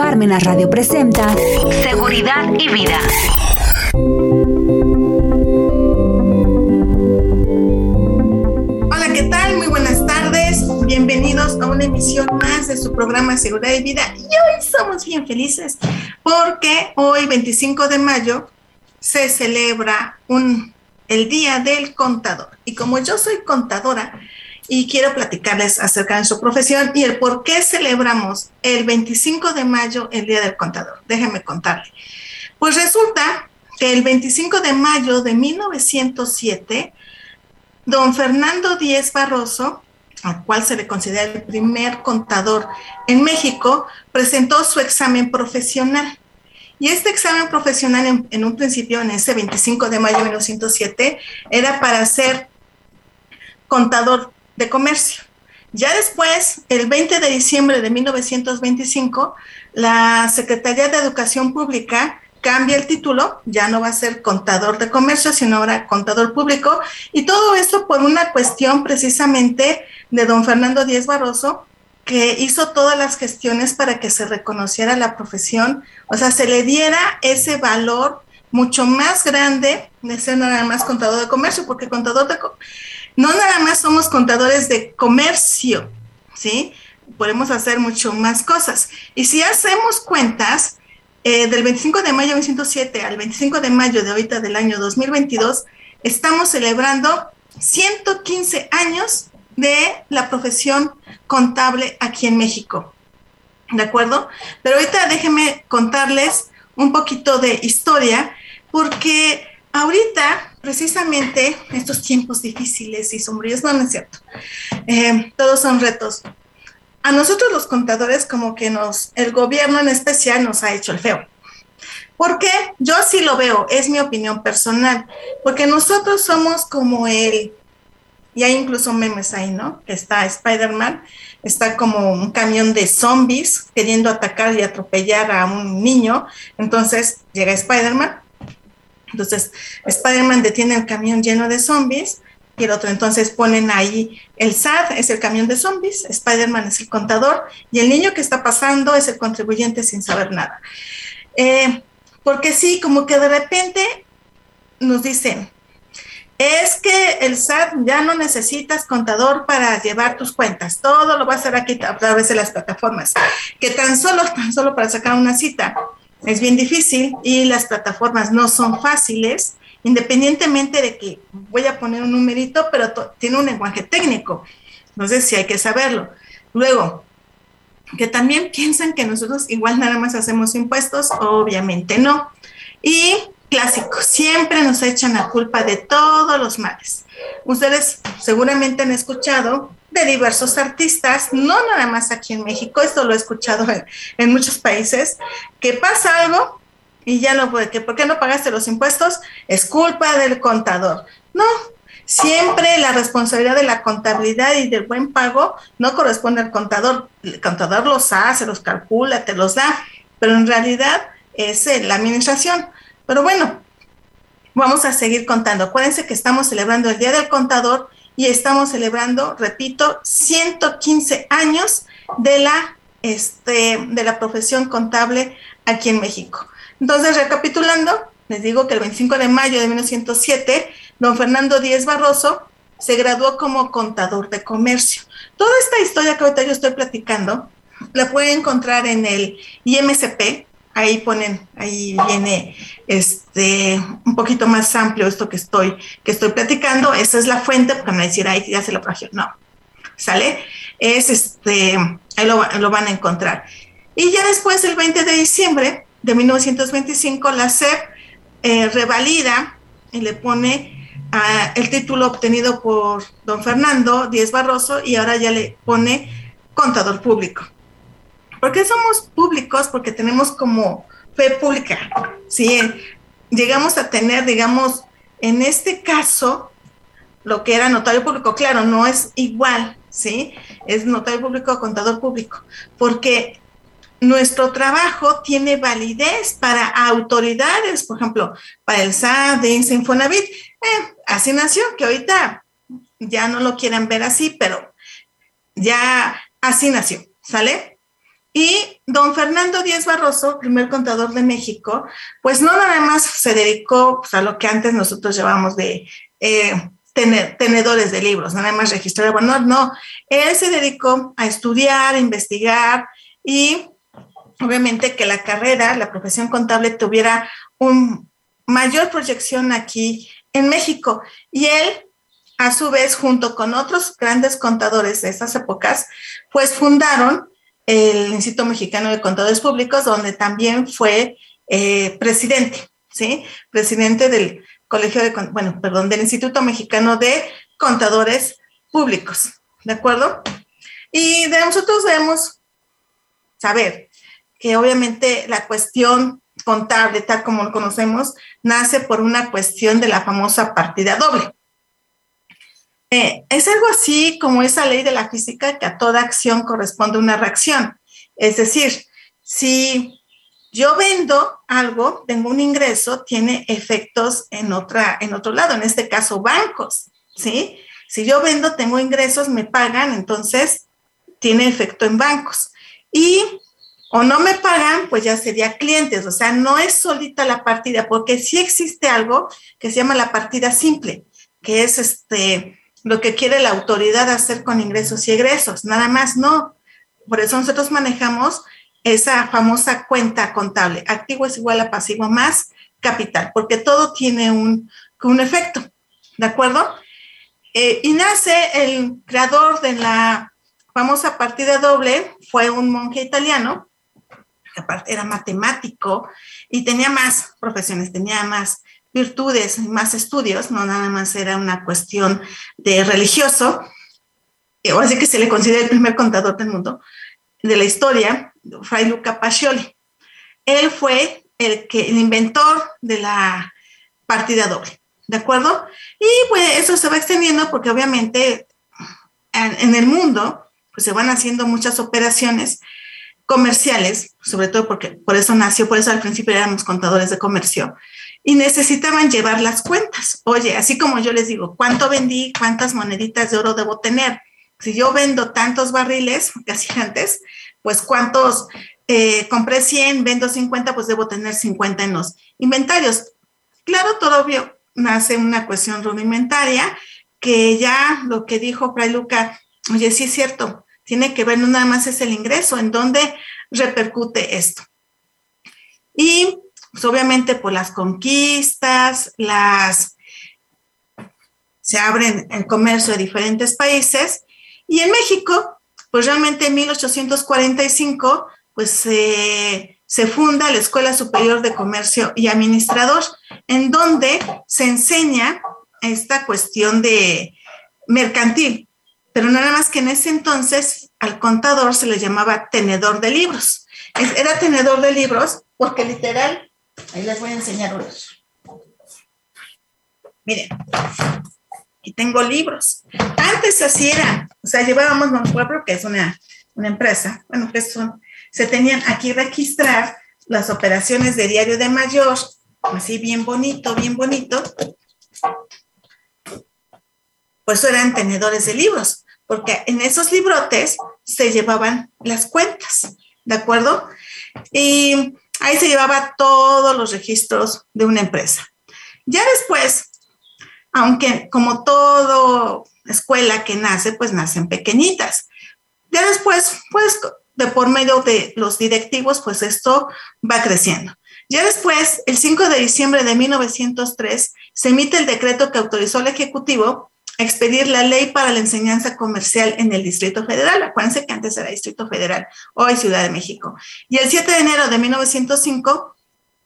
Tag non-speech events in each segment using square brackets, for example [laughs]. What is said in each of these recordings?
Parmenas Radio presenta Seguridad y Vida. Hola, ¿qué tal? Muy buenas tardes. Bienvenidos a una emisión más de su programa Seguridad y Vida. Y hoy somos bien felices porque hoy, 25 de mayo, se celebra un, el Día del Contador. Y como yo soy contadora, y quiero platicarles acerca de su profesión y el por qué celebramos el 25 de mayo el Día del Contador. Déjenme contarle. Pues resulta que el 25 de mayo de 1907, don Fernando Díez Barroso, al cual se le considera el primer contador en México, presentó su examen profesional. Y este examen profesional en, en, un principio, en ese 25 de mayo de 1907, era para ser contador de comercio. Ya después, el 20 de diciembre de 1925, la Secretaría de Educación Pública cambia el título, ya no va a ser contador de comercio, sino ahora contador público, y todo esto por una cuestión precisamente de don Fernando Díez Barroso, que hizo todas las gestiones para que se reconociera la profesión, o sea, se le diera ese valor mucho más grande de ser nada más contador de comercio, porque contador de no nada más somos contadores de comercio, ¿sí? Podemos hacer mucho más cosas. Y si hacemos cuentas, eh, del 25 de mayo de 1907 al 25 de mayo de ahorita del año 2022, estamos celebrando 115 años de la profesión contable aquí en México. ¿De acuerdo? Pero ahorita déjenme contarles un poquito de historia, porque ahorita, precisamente, estos tiempos difíciles y sombríos, no, no es cierto, eh, todos son retos. A nosotros los contadores, como que nos, el gobierno en especial nos ha hecho el feo. Porque yo así lo veo, es mi opinión personal, porque nosotros somos como el, y hay incluso memes ahí, ¿no? Que está Spider-Man, está como un camión de zombies queriendo atacar y atropellar a un niño, entonces llega Spider-Man entonces, Spider-Man detiene el camión lleno de zombies y el otro entonces ponen ahí el SAT, es el camión de zombies, Spider-Man es el contador y el niño que está pasando es el contribuyente sin saber nada. Eh, porque sí, como que de repente nos dicen, es que el SAT ya no necesitas contador para llevar tus cuentas, todo lo va a hacer aquí a través de las plataformas, que tan solo, tan solo para sacar una cita es bien difícil y las plataformas no son fáciles, independientemente de que voy a poner un numerito, pero tiene un lenguaje técnico. Entonces, sí hay que saberlo. Luego, que también piensan que nosotros igual nada más hacemos impuestos, obviamente no. Y clásico, siempre nos echan la culpa de todos los males. Ustedes seguramente han escuchado de diversos artistas, no nada más aquí en México, esto lo he escuchado en, muchos países, que pasa algo y ya no puede, que ¿por qué no pagaste los impuestos? Es culpa del contador. No, siempre la responsabilidad de la contabilidad y del buen pago no corresponde al contador. El contador los hace, los calcula, te los da, pero en realidad es la administración. Pero bueno, vamos a seguir contando. Acuérdense que estamos celebrando el Día del Contador y estamos celebrando, repito, 115 años de la, este, de la profesión contable aquí en México. Entonces, recapitulando, les digo que el 25 de mayo de 1907, don Fernando Díez Barroso se graduó como contador de comercio. Toda esta historia que ahorita yo estoy platicando, la pueden encontrar en el IMCP, ahí ponen, ahí viene este un poquito más amplio esto que estoy, que estoy platicando. Esa es la fuente, porque me decir, ahí ya se lo plagió. No, ¿sale? Es este, ahí lo, van a encontrar. Y ya después, el 20 de diciembre de 1925, la SEP eh, revalida y le pone el título obtenido por don Fernando Díez Barroso y ahora ya le pone contador público. ¿Por qué somos públicos? Porque tenemos como fe pública, ¿sí? Llegamos a tener, digamos, en este caso, lo que era notario público, claro, no es igual, ¿sí? Es notario público, contador público, porque nuestro trabajo tiene validez para autoridades, por ejemplo, para el SAT, de Infonavit. Eh, así nació, que ahorita ya no lo quieran ver así, pero ya así nació, ¿sale? Y don Fernando Díaz Barroso, primer contador de México, pues no nada más se dedicó pues, a lo que antes nosotros llevamos de eh, tenedores de libros, nada más registrar, bueno, no, él se dedicó a estudiar, a investigar y obviamente que la carrera, la profesión contable tuviera un mayor proyección aquí en México. Y él, a su vez, junto con otros grandes contadores de esas épocas, pues fundaron el Instituto Mexicano de Contadores Públicos, donde también fue eh, presidente, ¿sí? Presidente del Colegio de, bueno, perdón, del Instituto Mexicano de Contadores Públicos, ¿de acuerdo? Y de nosotros debemos saber que obviamente la cuestión contable, tal como lo conocemos, nace por una cuestión de la famosa partida doble. Eh, es algo así como esa ley de la física que a toda acción corresponde una reacción. Es decir, si yo vendo algo, tengo un ingreso, tiene efectos en, otra, en otro lado, en este caso bancos, ¿sí? Si yo vendo, tengo ingresos, me pagan, entonces tiene efecto en bancos. Y o no me pagan, pues ya sería clientes, o sea, no es solita la partida, porque sí existe algo que se llama la partida simple, que es este lo que quiere la autoridad hacer con ingresos y egresos, nada más no. Por eso nosotros manejamos esa famosa cuenta contable, activo es igual a pasivo más capital, porque todo tiene un, un efecto, ¿de acuerdo? Eh, y nace el creador de la famosa partida doble, fue un monje italiano, que aparte era matemático y tenía más profesiones, tenía más virtudes, más estudios, no nada más era una cuestión de religioso, o así que se le considera el primer contador del mundo, de la historia, Fray Luca Pacioli. Él fue el, que, el inventor de la partida doble, ¿de acuerdo? Y pues eso se va extendiendo porque obviamente en, en el mundo pues se van haciendo muchas operaciones comerciales, sobre todo porque por eso nació, por eso al principio éramos contadores de comercio, y necesitaban llevar las cuentas. Oye, así como yo les digo, ¿cuánto vendí? ¿Cuántas moneditas de oro debo tener? Si yo vendo tantos barriles, [laughs] casi antes, pues cuántos, eh, compré 100, vendo 50, pues debo tener 50 en los inventarios. Claro, todo obvio, nace una cuestión rudimentaria que ya lo que dijo Fray Luca, oye, sí es cierto, tiene que ver, nada más es el ingreso, en dónde repercute esto. Y pues, obviamente por las conquistas, las se abren el comercio de diferentes países y en México, pues realmente en 1845, pues se funda la Escuela Superior de Comercio y Administrador, en donde se enseña esta cuestión de mercantil, pero nada más que en ese entonces al contador se le llamaba tenedor de libros. Era tenedor de libros porque literal, ahí les voy a enseñar unos. Miren, aquí tengo libros. Antes así era, o sea, llevábamos un pueblo que es una, una empresa, bueno, que son, se tenían aquí registrar las operaciones de diario de mayor, así bien bonito, bien bonito, pues eran tenedores de libros, porque en esos librotes se llevaban las cuentas, ¿de acuerdo? Y ahí se llevaba todos los registros de una empresa. Ya después, aunque como todo escuela que nace, pues nacen pequeñitas. Ya después, pues de por medio de los directivos, pues esto va creciendo. Ya después, el 5 de diciembre de 1903, se emite el decreto que autorizó al Ejecutivo expedir la ley para la enseñanza comercial en el Distrito Federal. Acuérdense que antes era Distrito Federal, hoy Ciudad de México. Y el 7 de enero de 1905,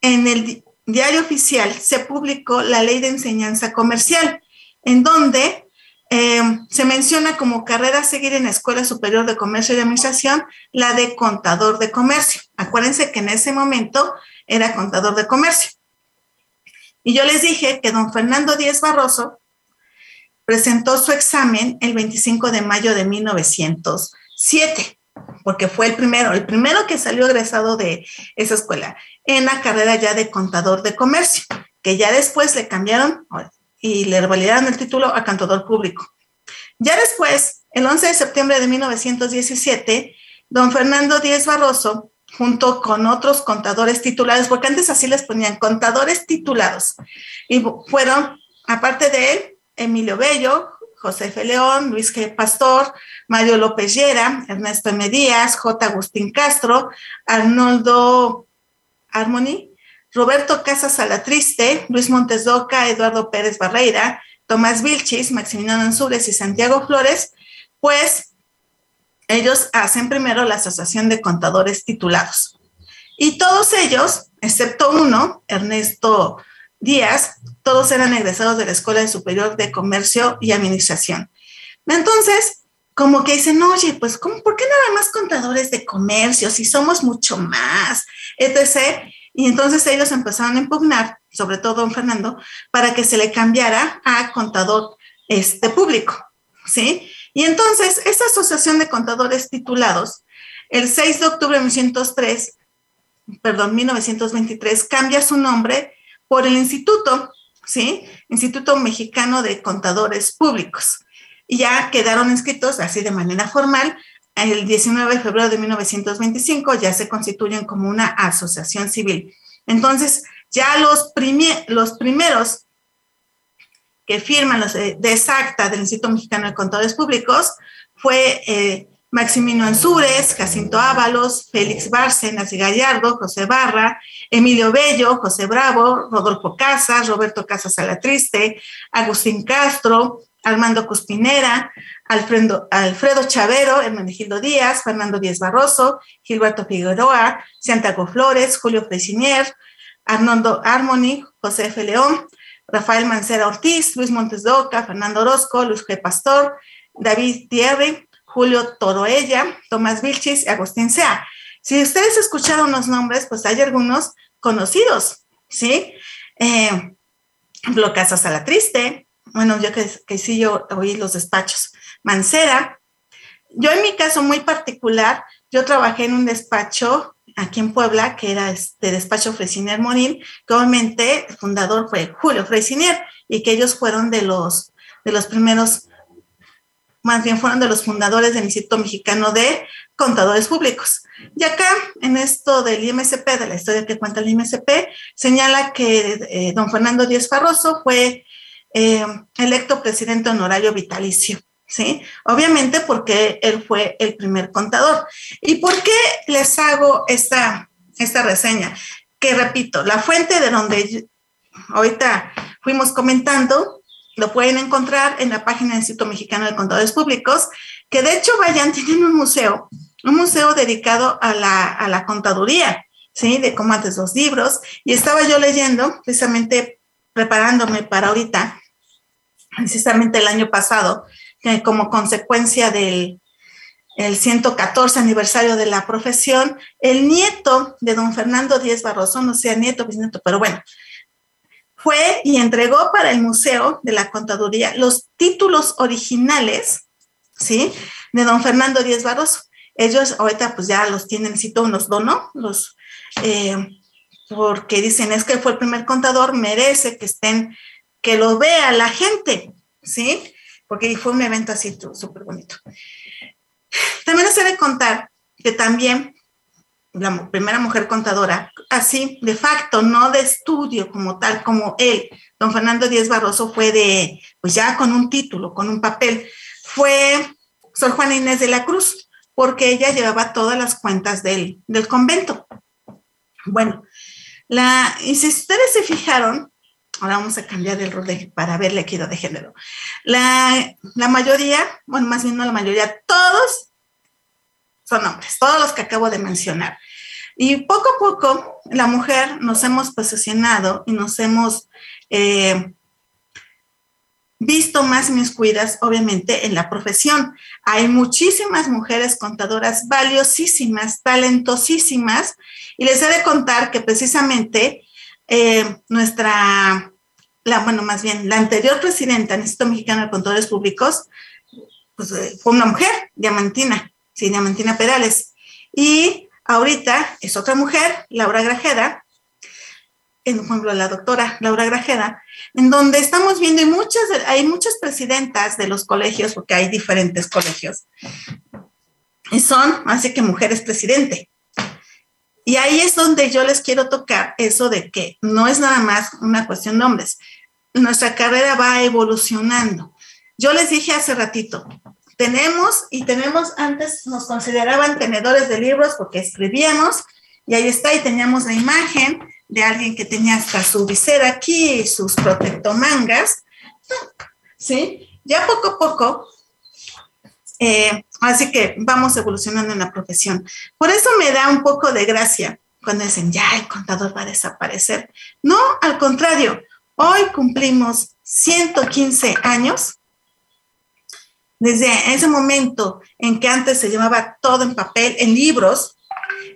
en el diario oficial se publicó la ley de enseñanza comercial, en donde eh, se menciona como carrera a seguir en la Escuela Superior de Comercio y Administración la de contador de comercio. Acuérdense que en ese momento era contador de comercio. Y yo les dije que don Fernando Díez Barroso presentó su examen el 25 de mayo de 1907, porque fue el primero, el primero que salió egresado de esa escuela en la carrera ya de contador de comercio, que ya después le cambiaron y le revalidaron el título a contador público. Ya después, el 11 de septiembre de 1917, don Fernando Díez Barroso, junto con otros contadores titulados, porque antes así les ponían contadores titulados, y fueron, aparte de él, Emilio Bello, José F. León, Luis G. Pastor, Mario López Llera, Ernesto M. Díaz, J. Agustín Castro, Arnoldo Armoni, Roberto Casas Salatriste, Luis Montes Doca, Eduardo Pérez Barreira, Tomás Vilchis, Maximiliano Ansures y Santiago Flores, pues ellos hacen primero la Asociación de Contadores Titulados. Y todos ellos, excepto uno, Ernesto Díaz, todos eran egresados de la Escuela Superior de Comercio y Administración. Entonces, como que dicen, oye, pues, ¿cómo, ¿por qué nada más contadores de comercio si somos mucho más? Etc. Y entonces ellos empezaron a impugnar, sobre todo don Fernando, para que se le cambiara a contador este, público, ¿sí? Y entonces, esta asociación de contadores titulados, el 6 de octubre de 1903, perdón, 1923, cambia su nombre por el Instituto, ¿sí? Instituto Mexicano de Contadores Públicos. Y ya quedaron inscritos así de manera formal el 19 de febrero de 1925 ya se constituyen como una asociación civil. Entonces, ya los, los primeros que firman los de, esa acta del Instituto Mexicano de Contadores Públicos fue eh, Maximino Ansúrez, Jacinto Ábalos, Félix Bárcenas y Gallardo, José Barra, Emilio Bello, José Bravo, Rodolfo Casas, Roberto Casas Alatriste, Agustín Castro, Armando Cuspinera, Alfredo, Alfredo Chavero, Hermenegildo Díaz, Fernando Díaz Barroso, Gilberto Figueroa, Santiago Flores, Julio Fresinier, Arnoldo Armoni, José F. León, Rafael Mancera Ortiz, Luis Montes de Oca, Fernando Orozco, Luis G. Pastor, David Thierry, Julio Toroella, Tomás Vilchis y Agustín Sea. Si ustedes escucharon los nombres, pues hay algunos conocidos, ¿sí? Eh, Blocazos a la Triste, bueno, yo que, que sí, yo oí los despachos. Mancera. Yo en mi caso muy particular, yo trabajé en un despacho aquí en Puebla, que era este despacho Fresinier Morín, que obviamente el fundador fue Julio Fresinier y que ellos fueron de los, de los primeros, más bien fueron de los fundadores del Instituto Mexicano de Contadores Públicos. Y acá, en esto del IMSP, de la historia que cuenta el IMSP, señala que eh, don Fernando Díaz Farroso fue eh, electo presidente honorario vitalicio. ¿Sí? Obviamente porque él fue el primer contador. ¿Y por qué les hago esta, esta reseña? Que repito, la fuente de donde ahorita fuimos comentando, lo pueden encontrar en la página del Instituto Mexicano de Contadores Públicos, que de hecho vayan, tienen un museo, un museo dedicado a la, a la contaduría, ¿sí? De cómo antes los libros, y estaba yo leyendo, precisamente preparándome para ahorita, precisamente el año pasado, como consecuencia del el 114 aniversario de la profesión, el nieto de don Fernando Díez Barroso, no sea nieto, bisnieto, pero bueno, fue y entregó para el Museo de la Contaduría los títulos originales, ¿sí? De don Fernando Díez Barroso. Ellos ahorita pues ya los tienen, cito, los donó, los, eh, porque dicen, es que fue el primer contador, merece que estén, que lo vea la gente, ¿sí? Porque fue un evento así súper bonito. También les he de contar que también la primera mujer contadora, así de facto, no de estudio como tal, como él, don Fernando Díez Barroso, fue de, pues ya con un título, con un papel, fue Sor Juana Inés de la Cruz, porque ella llevaba todas las cuentas del, del convento. Bueno, la, y si ustedes se fijaron, Ahora vamos a cambiar el rol para ver la equidad de género. La, la mayoría, bueno, más bien no la mayoría, todos son hombres, todos los que acabo de mencionar. Y poco a poco la mujer nos hemos posicionado y nos hemos eh, visto más miscuidas, obviamente, en la profesión. Hay muchísimas mujeres contadoras valiosísimas, talentosísimas, y les he de contar que precisamente eh, nuestra, la, bueno, más bien, la anterior presidenta del Instituto Mexicano de Contadores Públicos, pues fue una mujer, Diamantina, sí, Diamantina Perales. Y ahorita es otra mujer, Laura Grajeda, en, por ejemplo, la doctora Laura Grajeda, en donde estamos viendo, y muchas, hay muchas presidentas de los colegios, porque hay diferentes colegios, y son, así que mujeres presidente. Y ahí es donde yo les quiero tocar eso de que no es nada más una cuestión de hombres. Nuestra carrera va evolucionando. Yo les dije hace ratito, tenemos y tenemos, antes nos consideraban tenedores de libros porque escribíamos y ahí está y teníamos la imagen de alguien que tenía hasta su visera aquí y sus protectomangas, ¿sí? Ya poco a poco eh, así que vamos evolucionando en la profesión. Por eso me da un poco de gracia cuando dicen, ya el contador va a desaparecer. No, al contrario, hoy cumplimos 115 años desde ese momento en que antes se llevaba todo en papel, en libros,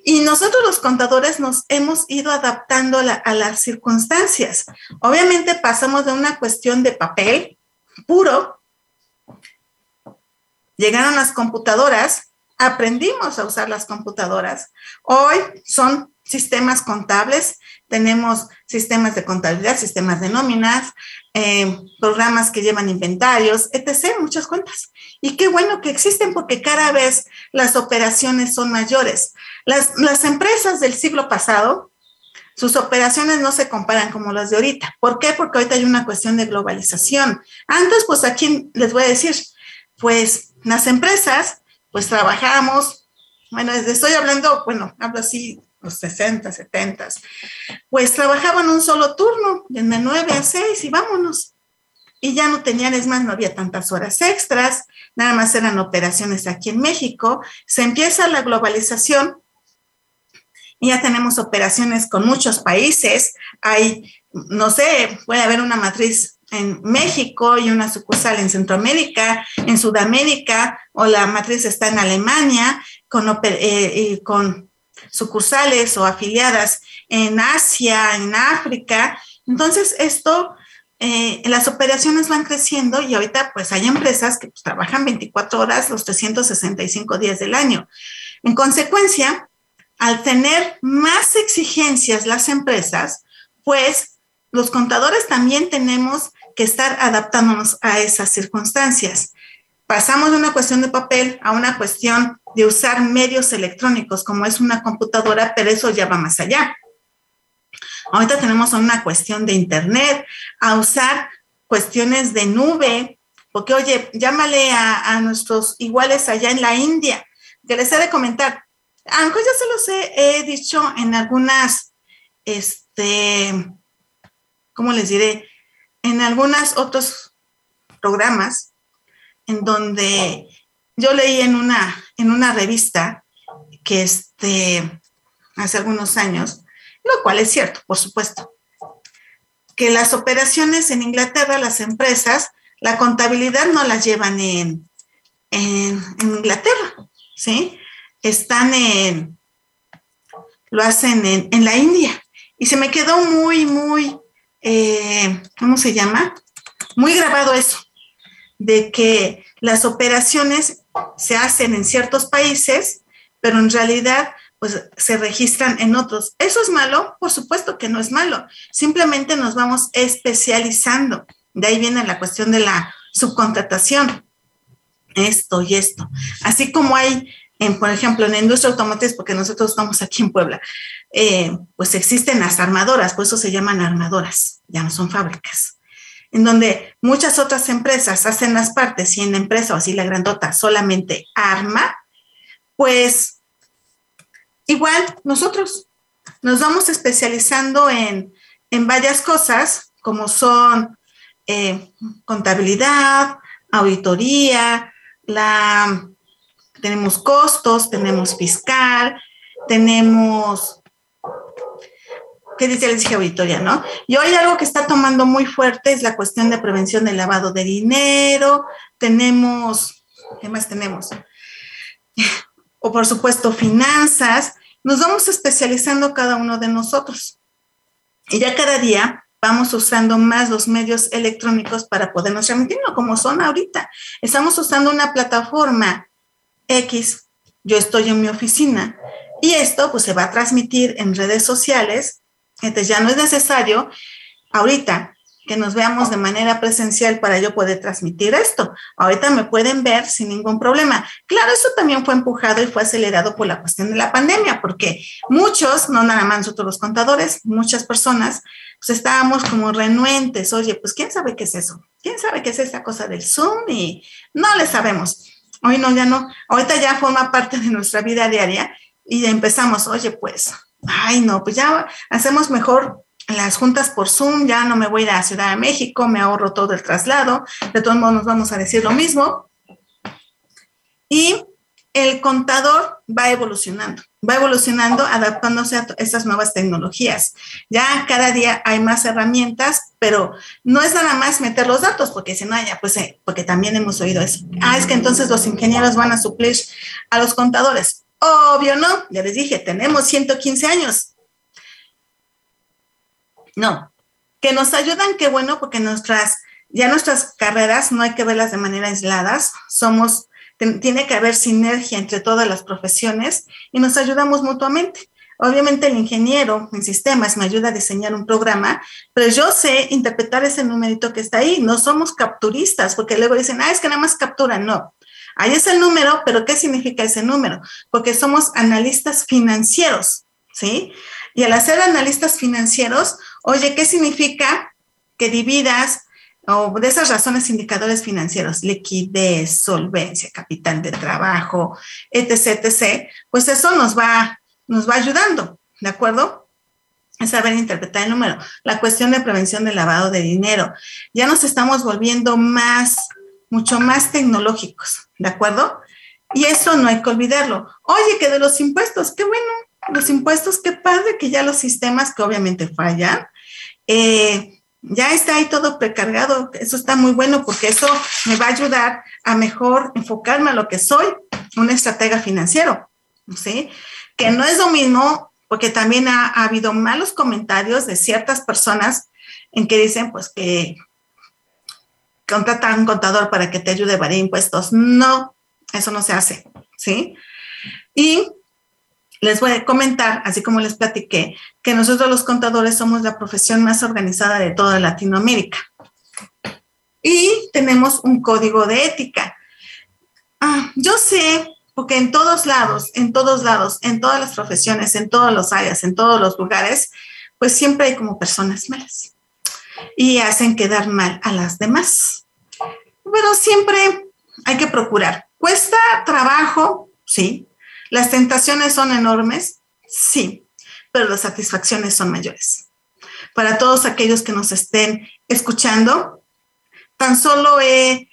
y nosotros los contadores nos hemos ido adaptando a, las circunstancias. Obviamente pasamos de una cuestión de papel puro Llegaron las computadoras, aprendimos a usar las computadoras. Hoy son sistemas contables, tenemos sistemas de contabilidad, sistemas de nóminas, eh, programas que llevan inventarios, etc., muchas cuentas. Y qué bueno que existen porque cada vez las operaciones son mayores. Las, las empresas del siglo pasado, sus operaciones no se comparan como las de ahorita. ¿Por qué? Porque ahorita hay una cuestión de globalización. Antes, pues aquí les voy a decir, pues las empresas, pues trabajamos, bueno, estoy hablando, bueno, hablo así, los 60, 70, pues trabajaban un solo turno, de 9 a 6 y vámonos. Y ya no tenían, es más, no había tantas horas extras, nada más eran operaciones aquí en México. Se empieza la globalización y ya tenemos operaciones con muchos países. Hay, no sé, puede haber una matriz en México y una sucursal en Centroamérica, en Sudamérica, o la matriz está en Alemania, con, eh, con sucursales o afiliadas en Asia, en África. Entonces, esto, eh, las operaciones van creciendo y ahorita pues hay empresas que pues, trabajan 24 horas los 365 días del año. En consecuencia, al tener más exigencias las empresas, pues los contadores también tenemos que estar adaptándonos a esas circunstancias. Pasamos de una cuestión de papel a una cuestión de usar medios electrónicos como es una computadora, pero eso ya va más allá. Ahorita tenemos una cuestión de Internet, a usar cuestiones de nube, porque oye, llámale a, a nuestros iguales allá en la India, que les he de comentar, aunque ya se los he, he dicho en algunas, este, ¿cómo les diré? en algunos otros programas en donde yo leí en una, en una revista que este, hace algunos años, lo cual es cierto, por supuesto, que las operaciones en Inglaterra, las empresas, la contabilidad no las llevan en, en, Inglaterra, ¿sí? Están en, lo hacen en, en la India. Y se me quedó muy, muy, eh, ¿cómo se llama? Muy grabado eso, de que las operaciones se hacen en ciertos países, pero en realidad pues se registran en otros. ¿Eso es malo? Por supuesto que no es malo. Simplemente nos vamos especializando. De ahí viene la cuestión de la subcontratación. Esto y esto. Así como hay, en, por ejemplo, en la industria automotriz, porque nosotros estamos aquí en Puebla, eh, pues existen las armadoras, por eso se llaman armadoras, ya no son fábricas, en donde muchas otras empresas hacen las partes y en la empresa o así la grandota solamente arma, pues igual nosotros nos vamos especializando en, en varias cosas, como son eh, contabilidad, auditoría, la, tenemos costos, tenemos fiscal, tenemos ¿qué dice? Les dije auditoría, ¿no? Y hoy algo que está tomando muy fuerte es la cuestión de prevención del lavado de dinero. Tenemos, ¿qué más tenemos? O por supuesto, finanzas. Nos vamos especializando cada uno de nosotros. Y ya cada día vamos usando más los medios electrónicos para podernos transmitir, como son ahorita. Estamos usando una plataforma X, yo estoy en mi oficina, y esto pues se va a transmitir en redes sociales entonces ya no es necesario ahorita que nos veamos de manera presencial para yo poder transmitir esto. Ahorita me pueden ver sin ningún problema. Claro, eso también fue empujado y fue acelerado por la cuestión de la pandemia, porque muchos, no nada más nosotros los contadores, muchas personas, pues estábamos como renuentes. Oye, pues quién sabe qué es eso. ¿Quién sabe qué es esta cosa del Zoom? Y no le sabemos. Hoy no, ya no. Ahorita ya forma parte de nuestra vida diaria y ya empezamos, oye, pues, ay, no, pues ya hacemos mejor las juntas por Zoom, ya no me voy a ir a Ciudad de México, me ahorro todo el traslado, de todos modos vamos a decir lo mismo. Y el contador va evolucionando, va evolucionando, adaptándose a estas nuevas tecnologías. Ya cada día hay más herramientas, pero no es nada más meter los datos, porque si no, ya, pues, eh, porque también hemos oído eso. Ah, es que entonces los ingenieros van a suplir a los contadores. Obvio, no, ya les dije, tenemos 115 años, no, que nos ayudan, qué bueno, porque nuestras, ya nuestras carreras no hay que verlas de manera aisladas, somos, tiene que haber sinergia entre todas las profesiones y nos ayudamos mutuamente. Obviamente el ingeniero en sistemas me ayuda a diseñar un programa, pero yo sé interpretar ese numerito que está ahí. No somos capturistas, porque luego dicen, ah, es que nada más captura. No, ahí es el número, pero ¿qué significa ese número? Porque somos analistas financieros, ¿sí? Y al hacer analistas financieros, oye, ¿qué significa que dividas o de esas razones indicadores financieros, liquidez, solvencia, capital de trabajo, etc., etc., pues eso nos va, nos va ayudando, ¿de acuerdo? Es saber interpretar el número. La cuestión de prevención del lavado de dinero. Ya nos estamos volviendo más, mucho más tecnológicos, ¿de acuerdo? Y eso no hay que olvidarlo. Oye, que de los impuestos, qué bueno, los impuestos, qué padre que ya los sistemas que obviamente fallan, eh, ya está ahí todo precargado. Eso está muy bueno porque eso me va a ayudar a mejor enfocarme a lo que soy, un estratega financiero, ¿sí? Que no es lo mismo porque también ha, habido malos comentarios de ciertas personas en que dicen pues que contratan a un contador para que te ayude a variar impuestos. No, eso no se hace, ¿sí? Y les voy a comentar, así como les platiqué, que nosotros los contadores somos la profesión más organizada de toda Latinoamérica. Y tenemos un código de ética. Ah, yo sé, porque en todos lados, en todos lados, en todas las profesiones, en todos los áreas, en todos los lugares, pues siempre hay como personas malas y hacen quedar mal a las demás. Pero siempre hay que procurar. Cuesta trabajo, sí, ¿Las tentaciones son enormes? Sí, pero las satisfacciones son mayores. Para todos aquellos que nos estén escuchando, tan solo he,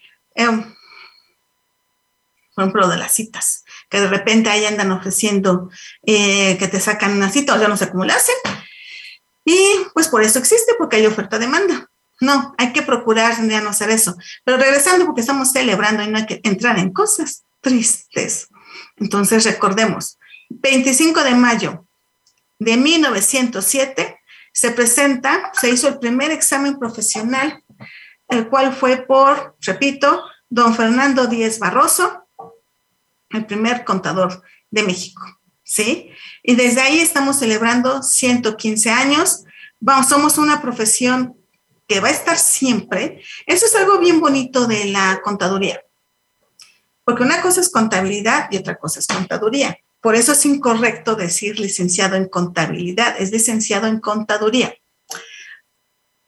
por ejemplo, de las citas, que de repente ahí andan ofreciendo eh, que te sacan una cita o ya no sé cómo. Y pues por eso existe, porque hay oferta-demanda. No, hay que procurar ya no hacer eso. Pero regresando, porque estamos celebrando y no hay que entrar en cosas tristes. Entonces, recordemos, 25 de mayo de 1907 se presenta, se hizo el primer examen profesional, el cual fue por, repito, don Fernando Díez Barroso, el primer contador de México, ¿sí? Y desde ahí estamos celebrando 115 años. Vamos, somos una profesión que va a estar siempre. Eso es algo bien bonito de la contaduría. Porque una cosa es contabilidad y otra cosa es contaduría. Por eso es incorrecto decir licenciado en contabilidad, es licenciado en contaduría.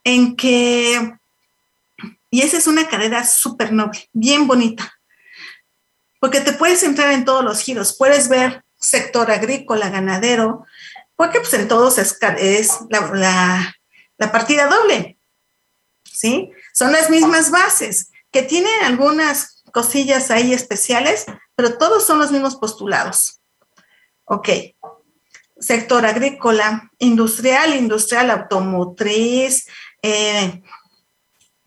En que, y esa es una carrera súper noble, bien bonita, porque te puedes entrar en todos los giros, puedes ver sector agrícola, ganadero, porque pues en todos es, la, la partida doble, ¿sí? Son las mismas bases, que tienen algunas cosillas ahí especiales, pero todos son los mismos postulados. Ok. Sector agrícola, industrial, industrial, automotriz, eh,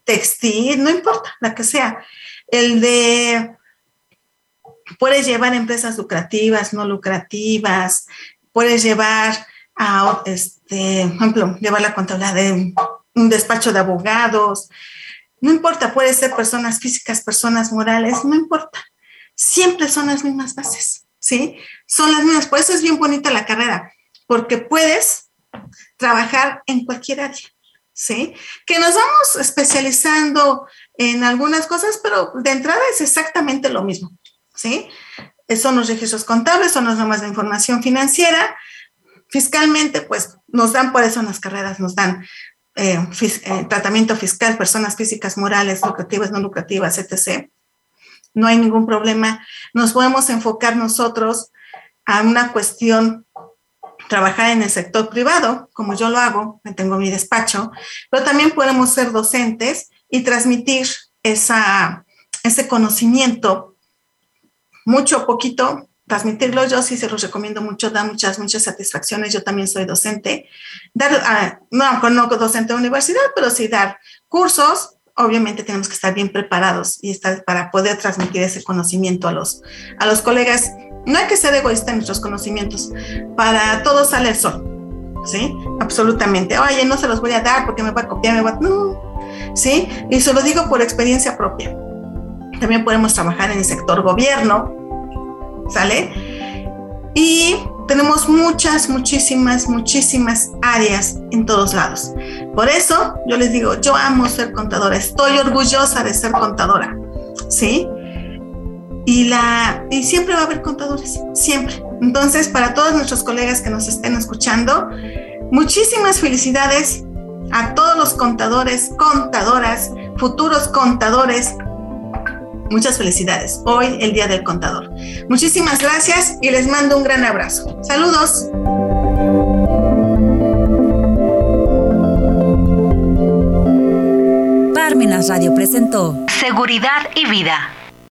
textil, no importa, la que sea. El de, puedes llevar empresas lucrativas, no lucrativas, puedes llevar a, este, por ejemplo, llevar la contabilidad de un despacho de abogados, no importa, puede ser personas físicas, personas morales, no importa. Siempre son las mismas bases, ¿sí? Son las mismas. Por eso es bien bonita la carrera, porque puedes trabajar en cualquier área. ¿sí? Que nos vamos especializando en algunas cosas, pero de entrada es exactamente lo mismo, ¿sí? Son los registros contables, son las normas de información financiera. Fiscalmente, pues nos dan por eso en las carreras, nos dan eh, eh, tratamiento fiscal, personas físicas, morales, lucrativas, no lucrativas, etc. No hay ningún problema. Nos podemos enfocar nosotros a una cuestión trabajar en el sector privado, como yo lo hago, me tengo mi despacho, pero también podemos ser docentes y transmitir esa, ese conocimiento, mucho o poquito, transmitirlo. Yo sí se los recomiendo mucho, da muchas, muchas satisfacciones. Yo también soy docente. Dar, ah, no, no docente de universidad, pero sí dar cursos. Obviamente tenemos que estar bien preparados y estar para poder transmitir ese conocimiento a los, a los colegas no hay que ser egoísta en nuestros conocimientos. Para todos sale el sol. ¿Sí? Absolutamente. Oye, no se los voy a dar porque me va a copiar, me va a... No. ¿Sí? Y se lo digo por experiencia propia. También podemos trabajar en el sector gobierno. ¿Sale? Y tenemos muchas, muchísimas, muchísimas áreas en todos lados. Por eso yo les digo, yo amo ser contadora, estoy orgullosa de ser contadora, ¿sí? y, la, y siempre va a haber contadores, siempre. Entonces, para todos nuestros colegas que nos estén escuchando, muchísimas felicidades a todos los contadores, contadoras, futuros contadores. Muchas felicidades. Hoy, el Día del Contador. Muchísimas gracias y les mando un gran abrazo. Saludos. Parmenas Radio presentó Seguridad y Vida